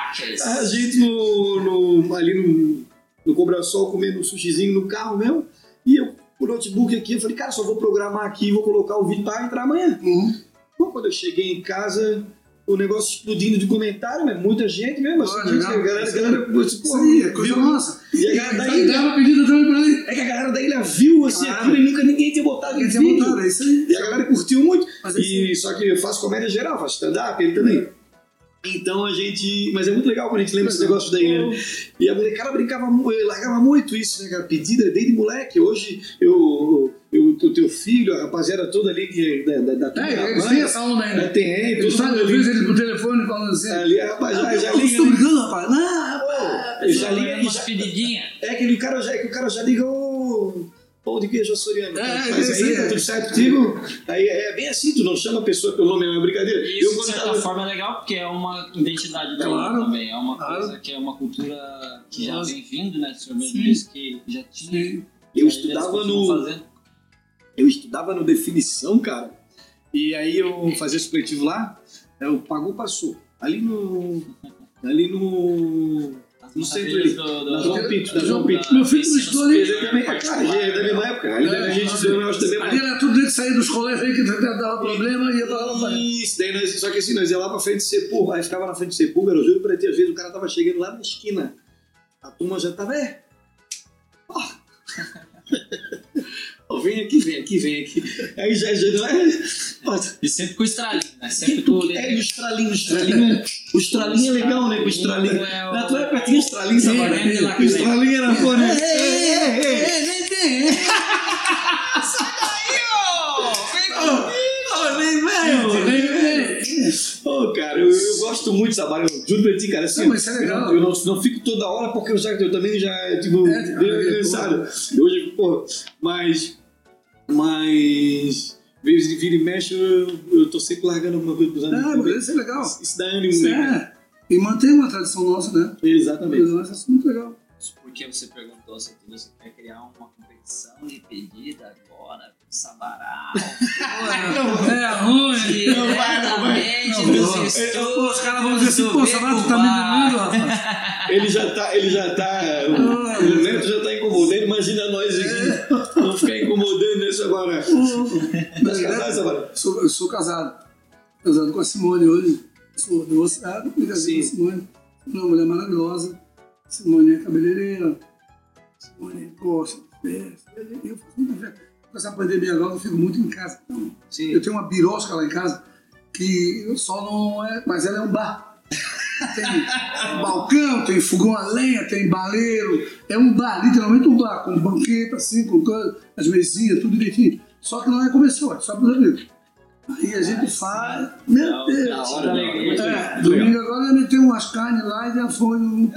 A gente no, no- ali no, no Cobrasol comendo um sushizinho no carro mesmo. E eu, com o notebook aqui, eu falei, cara, só vou programar aqui, vou colocar o vídeo para entrar amanhã. Uhum. Bom, quando eu cheguei em casa, o negócio explodindo de comentário, mas muita gente mesmo. Assim, Olha, gente, legal. a galera, a galera, pô, aí, é coisa viu? nossa. E a galera da Tá ilha, dava pedido também pra ele. é que a galera da ilha viu assim, Claro. aquilo e nunca ninguém tinha botado em vídeo. botado, é isso aí. E a galera curtiu muito. Mas E, só que eu faço comédia geral, faço stand-up, ele também. Então a gente. Mas é muito legal quando a gente lembra esse negócio da ilha. né? E a molecada brincava largava muito isso, né, cara? Pedida desde moleque. Hoje eu. O teu filho, a rapaziada toda ali que, da, da, da da É, eles têm essa onda né, ainda. Tem, todo falam, mundo eu vejo eles por telefone falando assim. Ali a rapaziada já Eu liga. estou brigando, rapaz. Não, rapaz. Já liga umas já, pedidinhas. É aquele cara já, que o cara já liga o pão de queijo açoriano. É, é, faz isso aí, aí, tá é. tudo certo contigo? Aí é bem assim, tu não chama a pessoa pelo nome, é uma brincadeira. E eu Isso, de certa tava- forma, é legal porque é uma identidade da Claro. também. É uma Claro. coisa que é uma cultura que já vem vindo, né? O senhor mesmo disse que já tinha. Eu estudava no. fazendo. Eu estudava no definição, cara. E aí eu fazia supletivo lá, eu pagou, passou. Ali no. Ali no. No centro ali. do- do- Na João Pinto, na João Pinto. Meu filho não estudou ali. Ele também, cara, é da mesma época. Ali a gente estudou, acho também Ali era tudo dele sair dos colégios aí que dava problema e ia pra lá pra. Isso, daí nós, só que assim, nós ia lá pra frente de Sepulcro, aí ficava na frente de Sepulcro, eu juro pra ti, às vezes o cara tava chegando lá na esquina, a turma já tava, é, ó, Ó, vem aqui, vem aqui, vem aqui, aí já, já, não é, E sempre com o estralinho, né? Sempre com é, e o estralinho, o estralinho, é- o estralinho é legal, né, com o estralinho, É o- na tua época tinha estralinho, sabe, É, é, o estralinho era, pô, né, é, é, é, Ô, nem velho, Ô, cara, eu, eu gosto muito dessa barra, eu juro pra ti, cara, assim, Não, mas isso é eu legal. não- eu não, não fico toda hora porque eu já eu também já, tipo, É, tem meio a ver, cansado. Hoje, pô, mas, mas, vezes de vira e mexe, eu, eu tô sempre largando alguma coisa pros Ah, amigos. mas isso é legal. Isso dá ânimo, Isso né? é. E mantém uma tradição nossa, né? Exatamente. Nossa, isso é muito legal. Porque você perguntou se você quer criar uma competição de pedida agora com Sabará. É ruim. Não vai, não vai. Não, não. Pô, Os caras vão dizer assim, pô, Sabato tá me rapaz. Ele já tá, ele já tá, o, Neto já tá incomodando, imagina nós aqui, vamos ficar incomodando nessa agora. Mas casado, Sabara? Sou, eu sou casado. Casado com a Simone hoje. Sou divorciado, me casei com a Sim. Simone. Uma mulher maravilhosa. Simone é cabeleireira. Simone gosta de festa. Eu faço muita festa. Com essa pandemia agora, eu fico muito em casa. Então, eu tenho uma birosca lá em casa que só não é. Mas ela é um bar. Tem balcão, tem fogão a lenha, tem baleiro. É um bar, literalmente um bar, com banqueta, assim, com as mesinhas, tudo direitinho. Só que não é comercial, é só para os amigos. Aí a gente faz. Meu Deus! hora, da hora. Muito É, legal. domingo agora ele tem umas carnes lá e já foi. Um...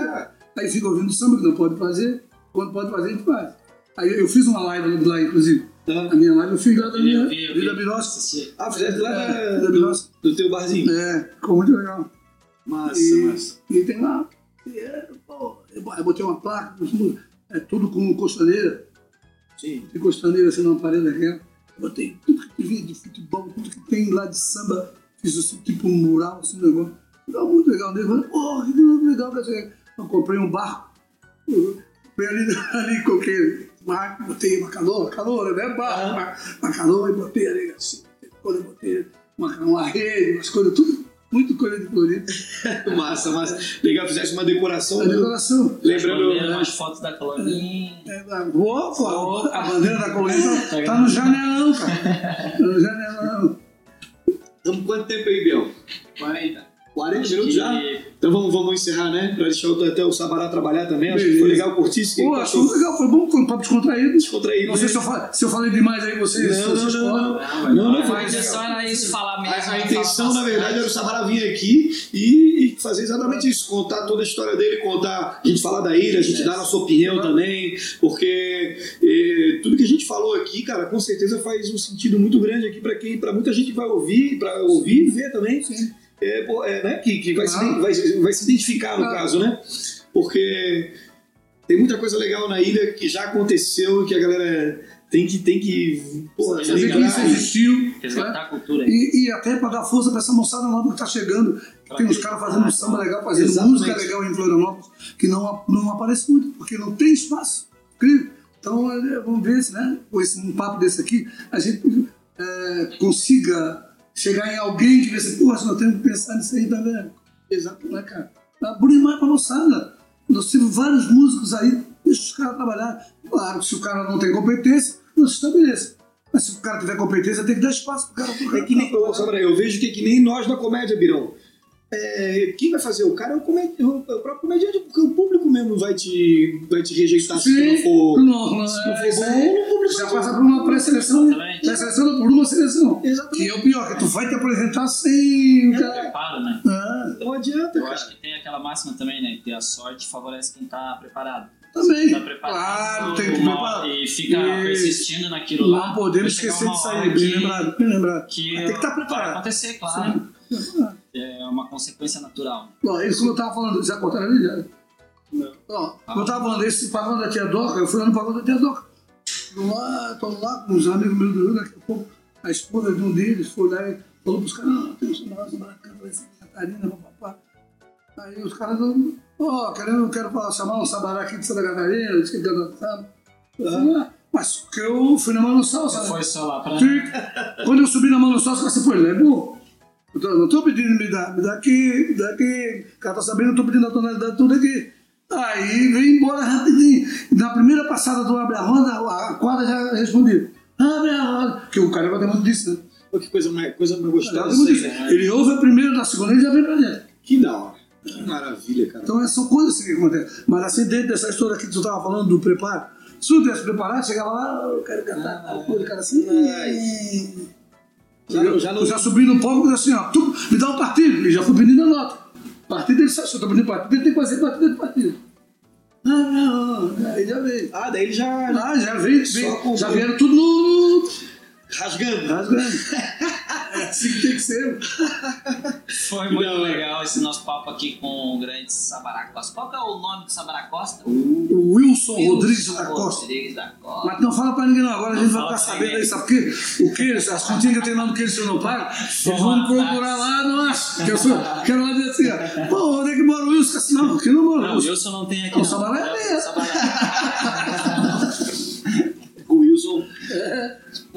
Aí fica ouvindo samba que não pode fazer. Quando pode fazer, a gente faz. Aí eu fiz uma live lá, inclusive. Ah. A minha live eu fiz lá da minha vi. Vida. Assisti. Ah, fizeste lá É, da- da do, Bilosca. do teu barzinho. É, ficou muito legal. Massa, E, massa. e tem lá. e é, pô, eu bo- eu botei uma placa, é tudo com costaneira. Sim. Tem costaneira assim numa parede daquela. Eu botei tudo que tem de futebol, tudo que tem lá de samba. Fiz assim, tipo um mural, assim, negócio. Ficou muito legal. Eu falei, pô, que legal que é Eu comprei um barco. Fui ali, ali coloquei barco, botei uma canoa, canoa, né? Barco, uma, uma canoa e botei ali assim. Quando eu botei uma, uma rede, umas coisas, tudo, muito coisa de colorido. Massa, massa. Legal, fizeste uma decoração. A do- decoração. Lembrando. Bandeira, umas fotos da coloninha. É, Opa, a bandeira da colônia tá, tá no janelão, cara. Tá no janelão. Estamos quanto tempo aí, Biel? 40. 40 minutos já? Então vamos, vamos encerrar, né? Pra deixar o- até o Sabará trabalhar também. Acho que foi legal, curtisse. Pô, achou legal, foi bom, foi um papo descontraído. Descontraído. Não sei se eu, se eu falei demais aí, vocês. Não, vocês não, não. Não, não, Mas foi é só era isso, falar mesmo. A, a né, intenção, na verdade, era o Sabará vir aqui e, e fazer exatamente isso, contar toda a história dele, contar, a gente falar da ilha, a gente dar a nossa opinião também, porque eh, tudo que a gente falou aqui, cara, com certeza faz um sentido muito grande aqui para quem, para muita gente que vai ouvir, para ouvir e ver também, é, é, né, que, que vai, se, vai, vai se identificar no Claro. caso, né? Porque tem muita coisa legal na ilha que já aconteceu e que a galera tem que, tem que porra, Saber que isso existiu. Resgatar né? a cultura aí. E, e até para dar força para essa moçada nova que está chegando. Tem uns caras fazendo samba legal, fazendo Exatamente. música legal em Florianópolis, que não, não aparece muito, porque não tem espaço. Incrível. Então, é, vamos ver se, né, com esse, um papo desse aqui, a gente é, consiga chegar em alguém que vê assim, porra, nós temos que pensar nisso aí, vendo? Exato, né, cara? Tá bom demais pra moçada. Nós temos vários músicos aí, deixa os caras trabalhar. Claro, se o cara não tem competência, não se estabeleça. Mas se o cara tiver competência, tem que dar espaço pro cara. Pro cara É que nem, ô, Samara, eu vejo que é que nem nós da comédia, Birão. É, quem vai fazer? O cara é o, comedi- o próprio comediante, porque o público mesmo vai te, vai te rejeitar se não for. não, não, se não for é, bom, é, o público já vai passa por uma pré-seleção. Pré-seleção não, por uma seleção. Exatamente. Que é o pior, que tu vai te apresentar sem o cara. Preparo, né? Ah, Não adianta, Eu cara. acho que tem aquela máxima também, né? Que a sorte favorece quem tá preparado. também. Tá preparado. Claro, tem que preparar. E fica E- persistindo naquilo lá. Não podemos vai esquecer hora aí, bem que- lembrado, bem lembrado. Que tem que estar Vai preparado. acontecer, claro. Sim. É uma consequência natural. Ó, isso como eu tava falando, já contaram ali? Já? Não. Ó, eu tava falando desse pagode da tia Doca, eu fui lá no pagode da tia Doca. Lá, tô lá com os amigos meus do Rio, daqui a pouco a esposa de um deles foi lá e falou pros caras, não, tem um vai ser Catarina, papapá. Aí os caras, ó, querendo, eu quero falar, chamar um sabará aqui de Santa Catarina, disse que canta samba. Ah, mas que eu fui na mão no salsa? Foi só lá pra. Quando eu subi na mão no sócio, você foi, lembro? Eu tô, não tô pedindo me dá, me dá aqui, me dá aqui. O cara tá sabendo, eu tô pedindo a tonalidade tudo aqui. Aí vem embora rapidinho. Na primeira passada do Abre a Roda, a quadra já respondeu. Abre a roda. Porque o cara vai ter muito disso, né? Pô, que coisa mais, coisa mais Ele gostosa aí, disso. né? Ele ouve a primeira, na segunda e já vem pra dentro. Que da hora. Que maravilha, cara. Então são coisas assim que acontecem. Mas assim, dentro dessa história que tu estava falando do preparo, se tu tivesse preparado, chegava lá, "Ah, eu quero cantar tal coisa, o cara assim. Já, não- já não. Eu já subi no palco e disse assim, ó, tu me dá um partido. E já fui pedindo a nota. Partido ele sabe, se eu tô pedindo partido, ele tem que fazer partido de partido. Ah, não, aí já veio. Ah, daí ele já. Ah, já veio, já vieram tudo no- Rasgando. rasgando. É assim que tem que ser. Foi muito Não, é. legal esse nosso papo aqui com o grande Sabará Costa. Qual é o nome do Sabará Costa? O Wilson Rodrigues da Costa. Rodrigues da Costa. Mas não fala pra ninguém não, agora a gente Não vai ficar sabendo aí, sabe por quê? O que? As continhas que eu tenho lá no que eles não pagam, eles vão me procurar lá, não acho. Que eu sou, quero lá dizer assim, ó, pô, onde é que mora o Wilson? Assim, não, aqui não mora o Não, o Wilson. Wilson não tem aqui. Não, não. Sabará é é. Sabará. O Wilson.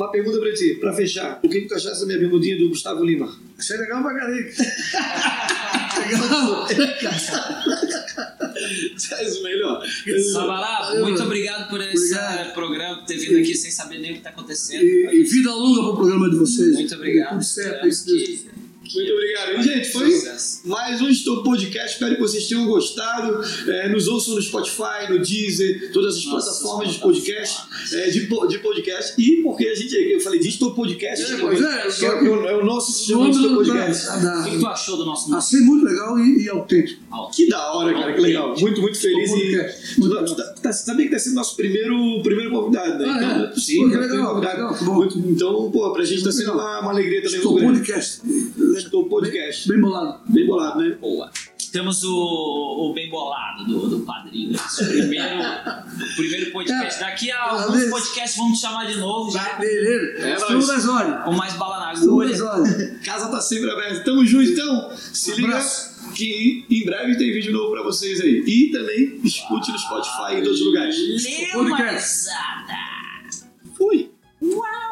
Uma pergunta pra ti, pra fechar. O que, que tu achaste da minha bermudinha do Gustavo Lima? Achei legal pra caralho. Legal. Faz o melhor. Sabará, muito obrigado por esse Obrigado. programa, por ter vindo aqui sem saber nem o que tá acontecendo. E, e vida longa pro programa de vocês. Muito obrigado. Tudo certo, Espero isso que- Muito obrigado. E, gente, foi Sucesso. mais um Estou Podcast. Espero que vocês tenham gostado. É, nos ouçam no Spotify, no Deezer, todas as Nossa, plataformas de podcast. é, de, de podcast. E porque a gente, eu falei de Estou Podcast, É, é, é, é o- é o nosso sistema de Podcast. da- O que, que tu achou do nosso? Achei muito legal e, e autêntico. Que da hora, cara, que legal. Muito, muito feliz. Estou E, Podcast. tu, tá- sabia que tá sendo nosso primeiro, primeiro convidado, né? Ah, então, é? sim, Pô, primeiro legal, convidado. legal, bom. Muito- então, pô, pra gente tá sendo uma, uma alegria também Estou podcast. Estou Podcast. Bem bolado. Bem bolado, né? Boa. Temos o, o bem bolado do, do padrinho. Esse primeiro, o primeiro podcast. Daqui a alguns Beleza. podcasts vamos te chamar de novo, já Beleza. É das horas. com mais bala na agulha. horas. Casa tá sempre aberta. Tamo junto, então. Se liga Abraço que em breve tem vídeo novo pra vocês aí. E também escute no Spotify e em outros lugares. Fui! Uau!